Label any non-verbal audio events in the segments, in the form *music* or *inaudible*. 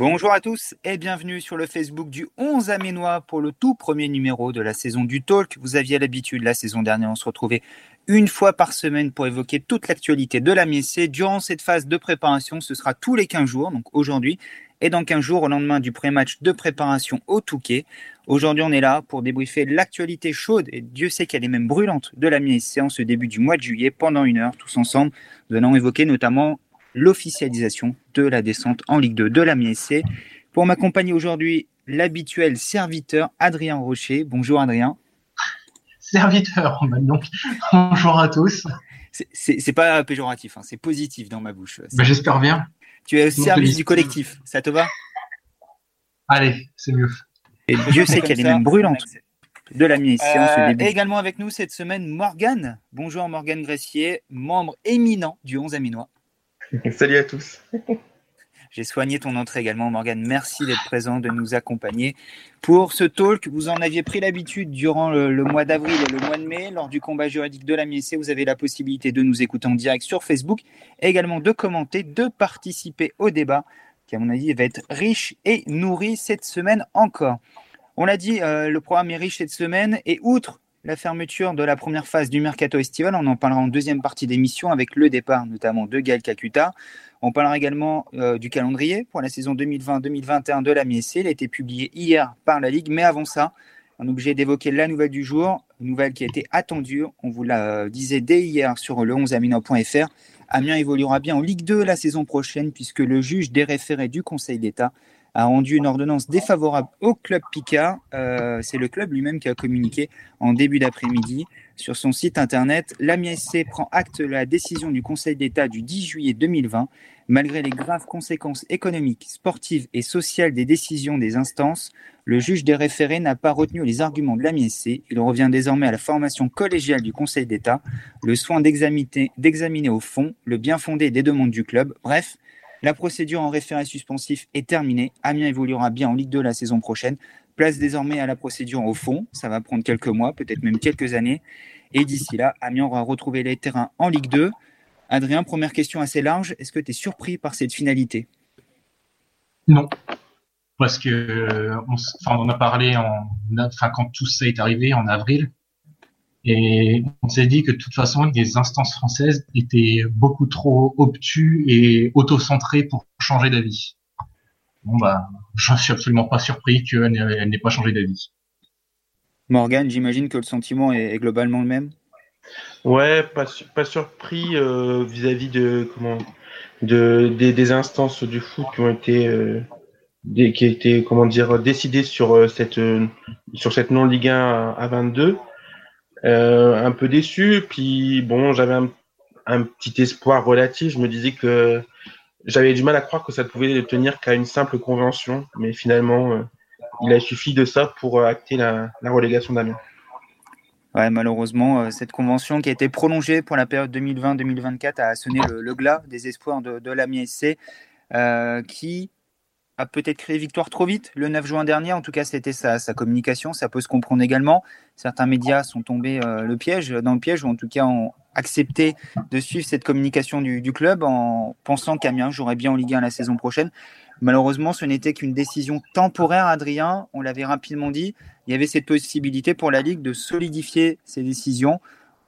Bonjour à tous et bienvenue sur le Facebook du 11 Aménois pour le tout premier numéro de la saison du Talk. Vous aviez l'habitude la saison dernière, on se retrouvait une fois par semaine pour évoquer toute l'actualité de la MSC. Durant cette phase de préparation, ce sera tous les 15 jours, donc aujourd'hui et dans 15 jours au lendemain du pré-match de préparation au Touquet. Aujourd'hui, on est là pour débriefer l'actualité chaude, et Dieu sait qu'elle est même brûlante, de la MSC en ce début du mois de juillet pendant une heure, tous ensemble. Nous allons évoquer notamment l'officialisation de la descente en Ligue 2 de la MSC. Pour m'accompagner aujourd'hui, l'habituel serviteur Adrien Rocher. Bonjour Adrien. Serviteur, *laughs* donc. Bonjour à tous. C'est pas péjoratif, hein, c'est positif dans ma bouche. Bah, j'espère bien. Tu es au service du collectif, ça te va? Allez, c'est mieux. Et Dieu sait qu'elle est même brûlante de la euh, Et également avec nous cette semaine, Morgane. Bonjour Morgane Gressier, membre éminent du 11 Aminois. Salut à tous. *laughs* J'ai soigné ton entrée également, Morgane. Merci d'être présent, de nous accompagner pour ce talk. Vous en aviez pris l'habitude durant le, mois d'avril et le mois de mai, lors du combat juridique de la MSC. Vous avez la possibilité de nous écouter en direct sur Facebook, et également de commenter, de participer au débat, qui, à mon avis, va être riche et nourri cette semaine encore. On l'a dit, euh, le programme est riche cette semaine, et outre la fermeture de la première phase du mercato estival. On en parlera en deuxième partie d'émission avec le départ notamment de Gaël Kakuta. On parlera également euh, du calendrier pour la saison 2020-2021 de la MSC. Il a été publié hier par la Ligue, mais avant ça, on est obligé d'évoquer la nouvelle du jour, une nouvelle qui a été attendue. On vous la disait dès hier sur le 11amino.fr. Amiens évoluera bien en Ligue 2 la saison prochaine puisque le juge des référés du Conseil d'État a rendu une ordonnance défavorable au club Picard. Euh, c'est le club lui-même qui a communiqué en début d'après-midi sur son site internet. L'AMISC prend acte de la décision du Conseil d'État du 10 juillet 2020. Malgré les graves conséquences économiques, sportives et sociales des décisions des instances, le juge des référés n'a pas retenu les arguments de l'AMISC. Il revient désormais à la formation collégiale du Conseil d'État, le soin d'examiner au fond le bien fondé des demandes du club. Bref, la procédure en référé suspensif est terminée. Amiens évoluera bien en Ligue 2 la saison prochaine. Place désormais à la procédure au fond. Ça va prendre quelques mois, peut-être même quelques années. Et d'ici là, Amiens aura retrouvé les terrains en Ligue 2. Adrien, première question assez large. Est-ce que tu es surpris par cette finalité? Non. Parce que on, on a parlé en, enfin, quand tout ça est arrivé en avril. Et on s'est dit que de toute façon, les instances françaises étaient beaucoup trop obtus et auto-centrées pour changer d'avis. Bon, bah, je suis absolument pas surpris qu'elle n'ait pas changé d'avis. Morgane, j'imagine que le sentiment est, globalement le même Ouais, pas, pas surpris euh, vis-à-vis de comment de des, instances du foot qui ont été euh, qui a été comment dire décidées sur euh, cette sur cette non Ligue 1 à 22 euh, un peu déçu. Puis bon, j'avais un, petit espoir relatif. Je me disais que j'avais du mal à croire que ça pouvait tenir qu'à une simple convention, mais finalement, euh, il a suffi de ça pour euh, acter la, relégation d'Amiens. Ouais, malheureusement, cette convention qui a été prolongée pour la période 2020-2024 a sonné le, glas des espoirs de, de l'Amiens SC, qui peut-être créé victoire trop vite le 9 juin dernier. En tout cas, c'était sa, communication. Ça peut se comprendre également. Certains médias sont tombés euh, piège, dans le piège, ou en tout cas ont accepté de suivre cette communication du, club en pensant qu'Amiens jouerait bien en Ligue 1 la saison prochaine. Malheureusement, ce n'était qu'une décision temporaire, Adrien. On l'avait rapidement dit. Il y avait cette possibilité pour la Ligue de solidifier ses décisions,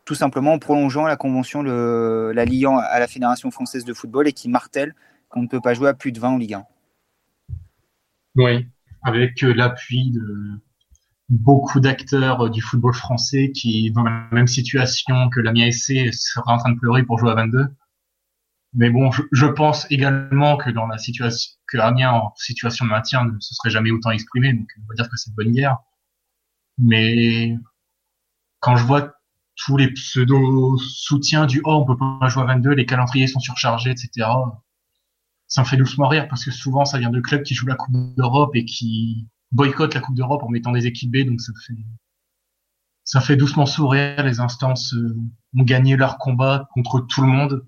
tout simplement en prolongeant la convention, la liant à la Fédération française de football et qui martèle qu'on ne peut pas jouer à plus de 20 en Ligue 1. Oui, avec euh, l'appui de beaucoup d'acteurs euh, du football français qui, dans la même situation que la SC, sera en train de pleurer pour jouer à 22. Mais bon, je, pense également que dans la situation, que Amiens en situation de maintien ne se serait jamais autant exprimé, donc on va dire que c'est de bonne guerre. Mais quand je vois tous les pseudo-soutiens du oh, on peut pas jouer à 22, les calendriers sont surchargés, etc ça me fait doucement rire parce que souvent ça vient de clubs qui jouent la Coupe d'Europe et qui boycottent la Coupe d'Europe en mettant des équipes B, donc ça fait ça fait doucement sourire. Les instances euh, ont gagné leur combat contre tout le monde,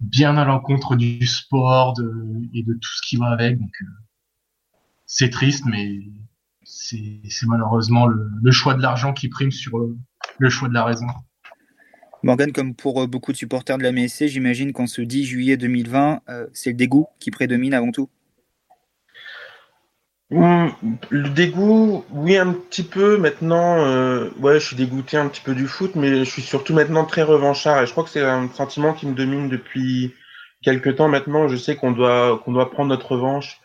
bien à l'encontre du sport et de tout ce qui va avec. Donc euh, c'est triste, mais c'est malheureusement le, choix de l'argent qui prime sur le choix de la raison. Morgan, comme pour beaucoup de supporters de la MSC, j'imagine qu'en ce 10 juillet 2020, c'est le dégoût qui prédomine avant tout. Hum, le dégoût, oui, un petit peu. Maintenant, euh, ouais, je suis dégoûté un petit peu du foot, mais je suis surtout maintenant très revanchard. Et je crois que c'est un sentiment qui me domine depuis quelques temps maintenant. Je sais qu'on doit qu'on doit prendre notre revanche.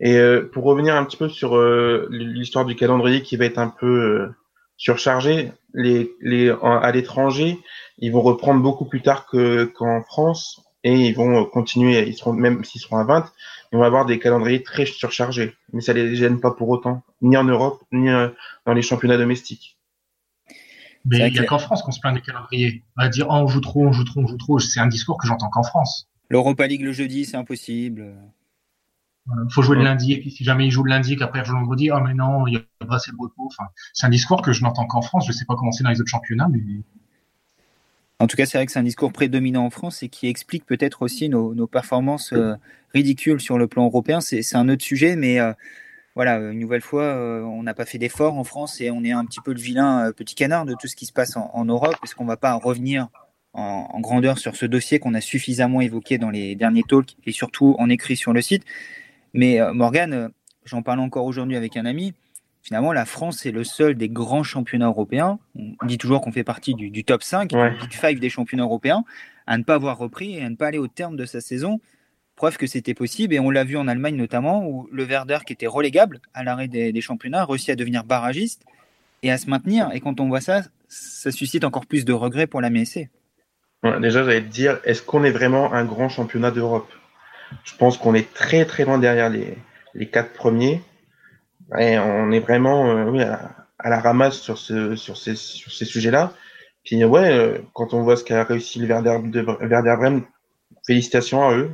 Et euh, pour revenir un petit peu sur euh, l'histoire du calendrier qui va être un peu surchargé, les, les à l'étranger, ils vont reprendre beaucoup plus tard que qu'en France et ils vont continuer. Ils seront même s'ils seront à 20 on va avoir des calendriers très surchargés. Mais ça les gêne pas pour autant, ni en Europe, ni euh, dans les championnats domestiques. Mais il n'y a qu'en France qu'on se plaint des calendriers. On va dire oh, on joue trop, on joue trop, on joue trop. C'est un discours que j'entends qu'en France. L'Europa League le jeudi, c'est impossible. Il faut jouer le lundi, et puis si jamais il joue le lundi, qu'après il joue le vendredi, oh mais non, il y a pas assez de repos. Enfin, c'est un discours que je n'entends qu'en France. Je ne sais pas comment c'est dans les autres championnats, mais en tout cas, c'est vrai que c'est un discours prédominant en France et qui explique peut-être aussi nos, performances euh, ridicules sur le plan européen. C'est un autre sujet, mais euh, voilà, une nouvelle fois, euh, on n'a pas fait d'efforts en France et on est un petit peu le vilain petit canard de tout ce qui se passe en, Europe. Est-ce qu'on ne va pas revenir en, grandeur sur ce dossier qu'on a suffisamment évoqué dans les derniers talks et surtout en écrit sur le site? Mais Morgane, j'en parle encore aujourd'hui avec un ami finalement, la France est le seul des grands championnats européens. On dit toujours qu'on fait partie du, top 5, du Big 5 des championnats européens, à ne pas avoir repris et à ne pas aller au terme de sa saison. Preuve que c'était possible. Et on l'a vu en Allemagne notamment, où le Werder, qui était relégable à l'arrêt des, championnats, a réussi à devenir barragiste et à se maintenir. Et quand on voit ça, ça suscite encore plus de regrets pour la MSC. déjà, j'allais te dire, est-ce qu'on est vraiment un grand championnat d'Europe? Je pense qu'on est très très loin derrière les, les quatre premiers on est vraiment euh, à, la ramasse sur, ce, sur ces, sur ces sujets-là. Puis ouais, euh, quand on voit ce qu'a réussi le Werder, de, Werder Bremen, félicitations à eux.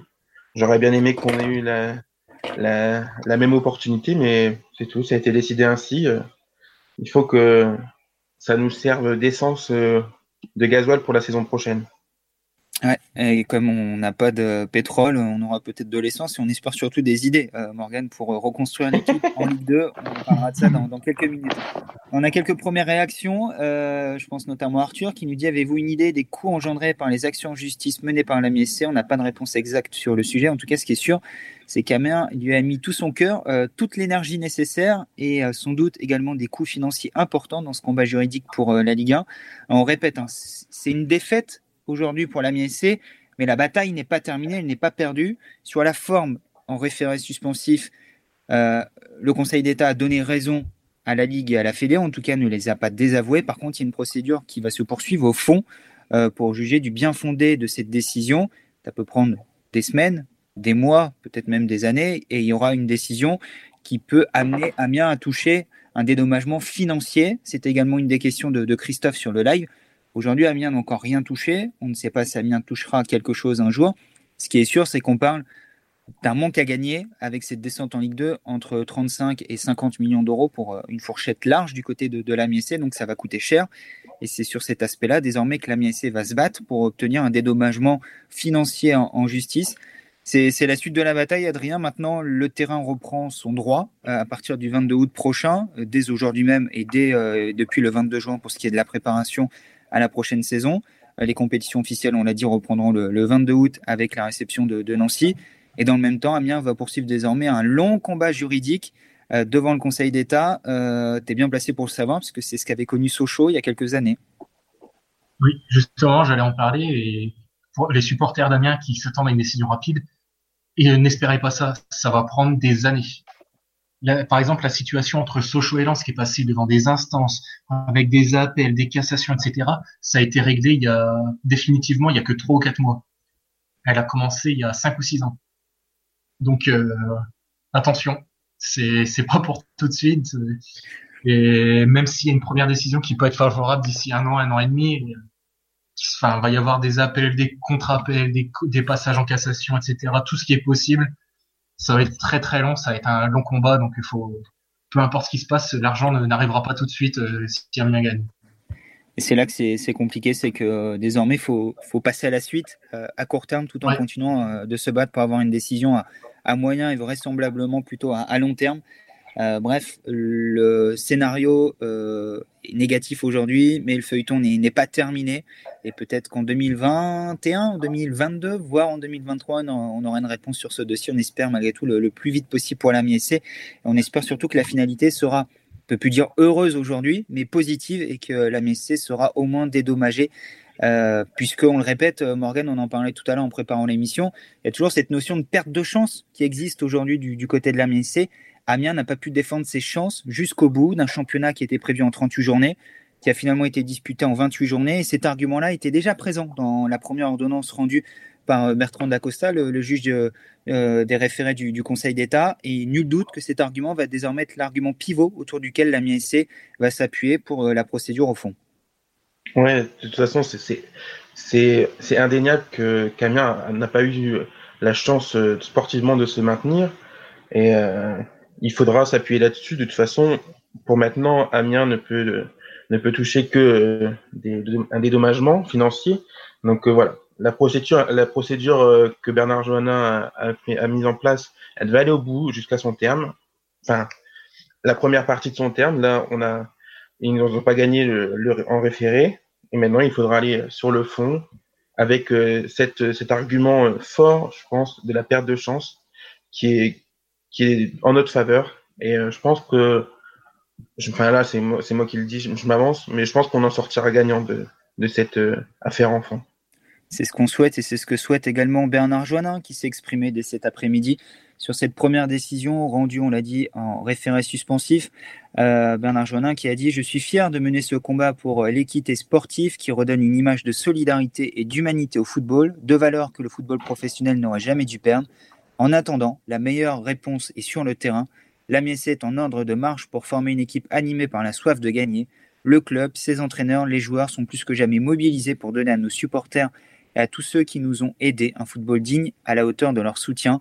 J'aurais bien aimé qu'on ait eu la, la, la, même opportunité, mais c'est tout, ça a été décidé ainsi. Euh. Il faut que ça nous serve d'essence de gasoil pour la saison prochaine. Ouais, et comme on n'a pas de pétrole, on aura peut-être de l'essence et on espère surtout des idées, euh, Morgan, pour euh, reconstruire l'équipe en Ligue 2. On parlera de ça dans, quelques minutes. On a quelques premières réactions. Euh, je pense notamment à Arthur qui nous dit Avez-vous une idée des coûts engendrés par les actions en justice menées par la MSC On n'a pas de réponse exacte sur le sujet. En tout cas, ce qui est sûr, c'est qu'Amer lui a mis tout son cœur, euh, toute l'énergie nécessaire et sans doute également des coûts financiers importants dans ce combat juridique pour la Ligue 1. on répète, hein, c'est une défaite aujourd'hui pour la MSC, mais la bataille n'est pas terminée, elle n'est pas perdue. Sur la forme, en référé suspensif, euh, le Conseil d'État a donné raison à la Ligue et à la Fédé, en tout cas ne les a pas désavoués. Par contre, il y a une procédure qui va se poursuivre au fond euh, pour juger du bien fondé de cette décision. Ça peut prendre des semaines, des mois, peut-être même des années, et il y aura une décision qui peut amener Amiens à toucher un dédommagement financier. C'est également une des questions de Christophe sur le live. Aujourd'hui, Amiens n'a encore rien touché. On ne sait pas si Amiens touchera quelque chose un jour. Ce qui est sûr, c'est qu'on parle d'un manque à gagner avec cette descente en Ligue 2 entre 35 et 50 millions d'euros pour euh, une fourchette large du côté de, de l'Amiens donc ça va coûter cher. Et c'est sur cet aspect-là désormais que l'Amiens va se battre pour obtenir un dédommagement financier en, justice. C'est la suite de la bataille, Adrien. Maintenant, le terrain reprend son droit euh, à partir du 22 août prochain, euh, dès aujourd'hui même et dès depuis le 22 juin pour ce qui est de la préparation à la prochaine saison. Euh, les compétitions officielles, on l'a dit, reprendront le, 22 août avec la réception de, Nancy. Et dans le même temps, Amiens va poursuivre désormais un long combat juridique euh, devant le Conseil d'État. Euh, tu es bien placé pour le savoir, parce que c'est ce qu'avait connu Sochaux il y a quelques années. Oui, justement, j'allais en parler. Et pour les supporters d'Amiens qui s'attendent à une décision rapide, et n'espérez pas ça, ça va prendre des années par exemple, la situation entre Sochaux et Lens qui est passée devant des instances avec des appels, des cassations, etc., ça a été réglé il y a définitivement il y a que trois ou quatre mois. Elle a commencé il y a cinq ou six ans. Donc euh, attention, c'est c'est pas pour tout de suite. Et même s'il y a une première décision qui peut être favorable d'ici un an, un an et demi, enfin, il va y avoir des appels, des contre-appels, des, des passages en cassation, etc. Tout ce qui est possible ça va être très très long, ça va être un long combat, donc il faut, peu importe ce qui se passe, l'argent n'arrivera pas tout de suite euh, si Amiens gagne. Et c'est là que c'est compliqué, c'est que euh, désormais, il faut, faut, passer à la suite euh, à court terme tout en continuant de se battre pour avoir une décision à, moyen et vraisemblablement plutôt à, long terme. Bref, le scénario est négatif aujourd'hui, mais le feuilleton n'est pas terminé. Et peut-être qu'en 2021, 2022, voire en 2023, on, aura une réponse sur ce dossier. On espère malgré tout le, plus vite possible pour la MSC. on espère surtout que la finalité sera on peut plus dire heureuse aujourd'hui, mais positive et que la MSC sera au moins dédommagée. Euh, puisque on le répète, euh, Morgan, on en parlait tout à l'heure en préparant l'émission, il y a toujours cette notion de perte de chance qui existe aujourd'hui du, côté de la MSC. Amiens n'a pas pu défendre ses chances jusqu'au bout d'un championnat qui était prévu en 38 journées, qui a finalement été disputé en 28 journées. Et cet argument-là était déjà présent dans la première ordonnance rendue par euh, Bertrand Dacosta, le, juge euh, des référés du, Conseil d'État. Et nul doute que cet argument va désormais être l'argument pivot autour duquel la MISC va s'appuyer pour euh, la procédure au fond. Ouais, de toute façon, c'est indéniable que Camien n'a pas eu la chance sportivement de se maintenir. Et il faudra s'appuyer là-dessus. De toute façon, pour maintenant, Amiens ne peut, ne peut toucher que des, un dédommagement financier. Donc voilà, la procédure, la procédure euh, que Bernard Joannin a, a, mise en place, elle va aller au bout jusqu'à son terme. Enfin, la première partie de son terme, là, on a, ils n'ont pas gagné le, en référé, et maintenant il faudra aller sur le fond avec euh, cette, cet argument euh, fort, je pense, de la perte de chance qui est, qui est en notre faveur. Et je pense que, enfin là, c'est moi, qui le dis, je, m'avance, mais je pense qu'on en sortira gagnant de, cette affaire enfant. C'est ce qu'on souhaite et c'est ce que souhaite également Bernard Joannin qui s'est exprimé dès cet après-midi sur cette première décision rendue, on l'a dit, en référé suspensif. Euh, Bernard Joannin qui a dit Je suis fier de mener ce combat pour l'équité sportive qui redonne une image de solidarité et d'humanité au football, deux valeurs que le football professionnel n'aurait jamais dû perdre. En attendant, la meilleure réponse est sur le terrain. La Miesse est en ordre de marche pour former une équipe animée par la soif de gagner. Le club, ses entraîneurs, les joueurs sont plus que jamais mobilisés pour donner à nos supporters et à tous ceux qui nous ont aidés un football digne à la hauteur de leur soutien.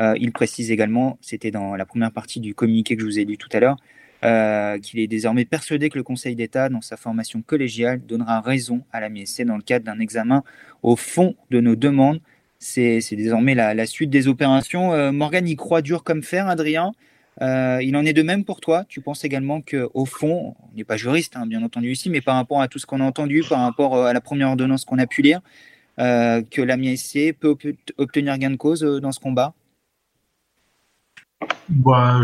Euh, il précise également, c'était dans la première partie du communiqué que je vous ai lu tout à l'heure, euh, qu'il est désormais persuadé que le Conseil d'État, dans sa formation collégiale, donnera raison à la MSC dans le cadre d'un examen au fond de nos demandes. C'est désormais la, suite des opérations. Euh, Morgan y croit dur comme fer, Adrien. il en est de même pour toi. Tu penses également qu'au fond, on n'est pas juriste, hein, bien entendu ici, mais par rapport à tout ce qu'on a entendu, par rapport à la première ordonnance qu'on a pu lire, euh, que la MISC peut obtenir gain de cause euh, dans ce combat? Bah,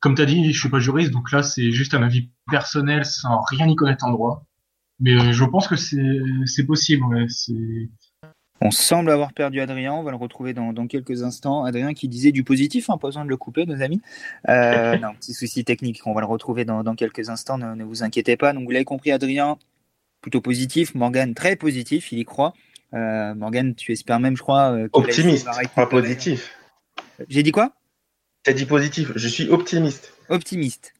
Comme tu as dit, je suis pas juriste, donc là c'est juste un avis personnel sans rien y connaître en droit. Mais euh, je pense que c'est possible. On semble avoir perdu Adrien, on va le retrouver dans, quelques instants. Adrien qui disait du positif, hein, pas besoin de le couper, nos amis. Euh, *laughs* non, petit souci technique, on va le retrouver dans, quelques instants, ne, ne, vous inquiétez pas. Donc vous l'avez compris, Adrien, plutôt positif, Morgan très positif, il y croit. Euh, Morgan, tu espères même, je crois. Euh, optimiste, pas positif. J'ai dit quoi? Tu as dit positif, je suis optimiste. Optimiste.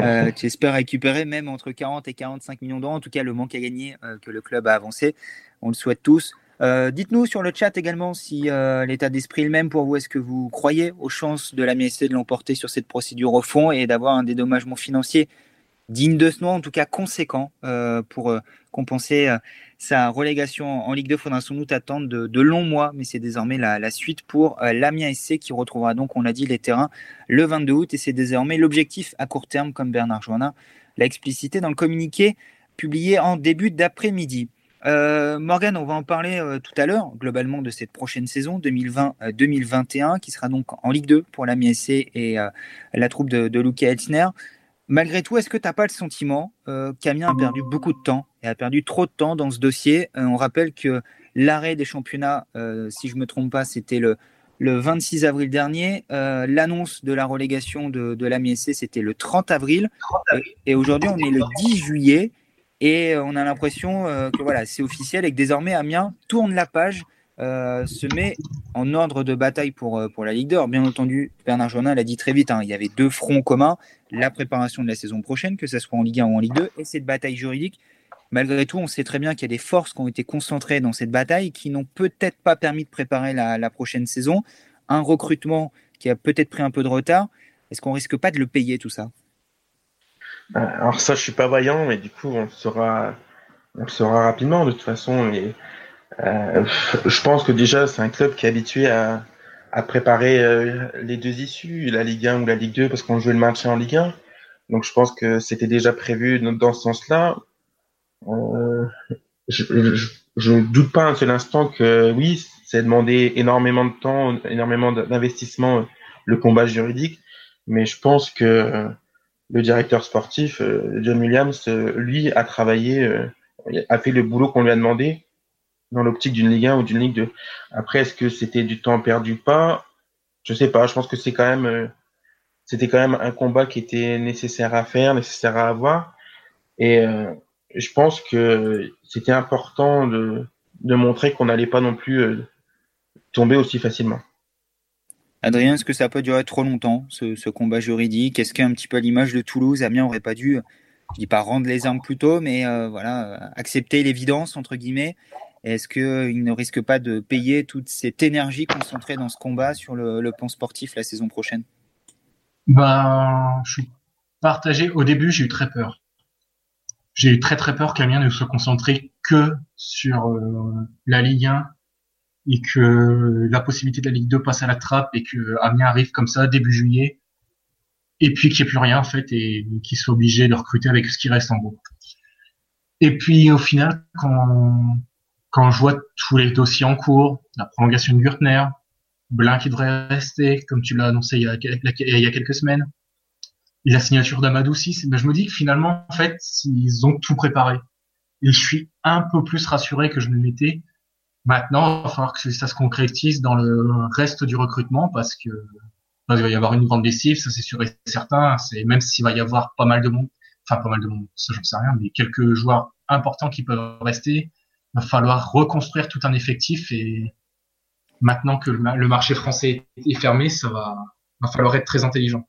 Euh, *laughs* tu espères récupérer même entre 40 et 45 millions d'euros, en tout cas le manque à gagner que le club a avancé. On le souhaite tous. Dites-nous sur le chat également si l'état d'esprit est le même pour vous. Est-ce que vous croyez aux chances de la MSC de l'emporter sur cette procédure au fond et d'avoir un dédommagement financier digne de ce nom, en tout cas conséquent, pour compenser sa relégation en Ligue 2. Faudra sans doute attendre de, longs mois, mais c'est désormais la, suite pour euh, l'Amiens SC qui retrouvera donc, on l'a dit, les terrains le 22 août. Et c'est désormais l'objectif à court terme, comme Bernard Joannin l'a explicité dans le communiqué publié en début d'après-midi. Euh, Morgan, on va en parler euh, tout à l'heure, globalement, de cette prochaine saison 2020-2021, qui sera donc en Ligue 2 pour l'Amiens SC et la troupe de, de Luca Elsner. Malgré tout, est-ce que tu n'as pas le sentiment euh, qu'Amiens a perdu beaucoup de temps et a perdu trop de temps dans ce dossier? Euh, On rappelle que l'arrêt des championnats, euh, si je ne me trompe pas, c'était le, le 26 avril dernier. L'annonce de la relégation de, de l'AMISC, c'était le 30 avril. Et, aujourd'hui, on est le 10 juillet. Et on a l'impression que voilà, c'est officiel et que désormais Amiens tourne la page euh, se met en ordre de bataille pour, euh, pour la Ligue d'Or. Bien entendu, Bernard Journal l'a dit très vite, hein, il y avait deux fronts communs, la préparation de la saison prochaine, que ce soit en Ligue 1 ou en Ligue 2, et cette bataille juridique. Malgré tout, on sait très bien qu'il y a des forces qui ont été concentrées dans cette bataille qui n'ont peut-être pas permis de préparer la, prochaine saison. Un recrutement qui a peut-être pris un peu de retard. Est-ce qu'on risque pas de le payer tout ça? euh, Alors ça, je suis pas voyant, mais du coup, on le saura, on le saura rapidement. De toute façon, euh, je pense que déjà, c'est un club qui est habitué à, à préparer euh, les deux issues, la Ligue 1 ou la Ligue 2, parce qu'on jouait le maintien en Ligue 1. Donc je pense que c'était déjà prévu dans ce sens-là. Euh, je, ne doute pas un seul instant que oui, c'est demandé énormément de temps, énormément d'investissement, le combat juridique, mais je pense que le directeur sportif, John Williams, lui, a travaillé, a fait le boulot qu'on lui a demandé dans l'optique d'une Ligue 1 ou d'une Ligue 2. Après, est-ce que c'était du temps perdu pas? Je sais pas. Je pense que c'est quand même, euh, c'était quand même un combat qui était nécessaire à faire, nécessaire à avoir. Et euh, je pense que c'était important de, montrer qu'on n'allait pas non plus euh, tomber aussi facilement. Adrien, est-ce que ça peut durer trop longtemps, ce, combat juridique? Est-ce qu'un petit peu à l'image de Toulouse, Amiens aurait pas dû, je dis pas rendre les armes plus tôt, mais voilà, accepter l'évidence entre guillemets? Est-ce qu'il ne risque pas de payer toute cette énergie concentrée dans ce combat sur le, le plan sportif la saison prochaine? Ben, je suis partagé. Au début, j'ai eu très peur. J'ai eu très très peur qu'Amiens ne se concentre que sur euh, la Ligue 1 et que la possibilité de la Ligue 2 passe à la trappe et que Amiens arrive comme ça début juillet et puis qu'il n'y ait plus rien en fait et qu'il soit obligé de recruter avec ce qui reste en gros. Et puis au final, quand quand je vois tous les dossiers en cours, la prolongation de Gürtner, Blin qui devrait rester, comme tu l'as annoncé il y, a, il y a quelques semaines, et la signature d'Amadou aussi, ben je me dis que finalement, en fait, ils ont tout préparé. Et je suis un peu plus rassuré que je ne l'étais. Maintenant, il va falloir que ça se concrétise dans le reste du recrutement parce que il va y avoir une grande lessive, ça c'est sûr et certain. C'est même s'il va y avoir pas mal de monde, enfin pas mal de monde, ça j'en sais rien, mais quelques joueurs importants qui peuvent rester va falloir reconstruire tout un effectif et maintenant que le marché français est fermé, ça va, va falloir être très intelligent.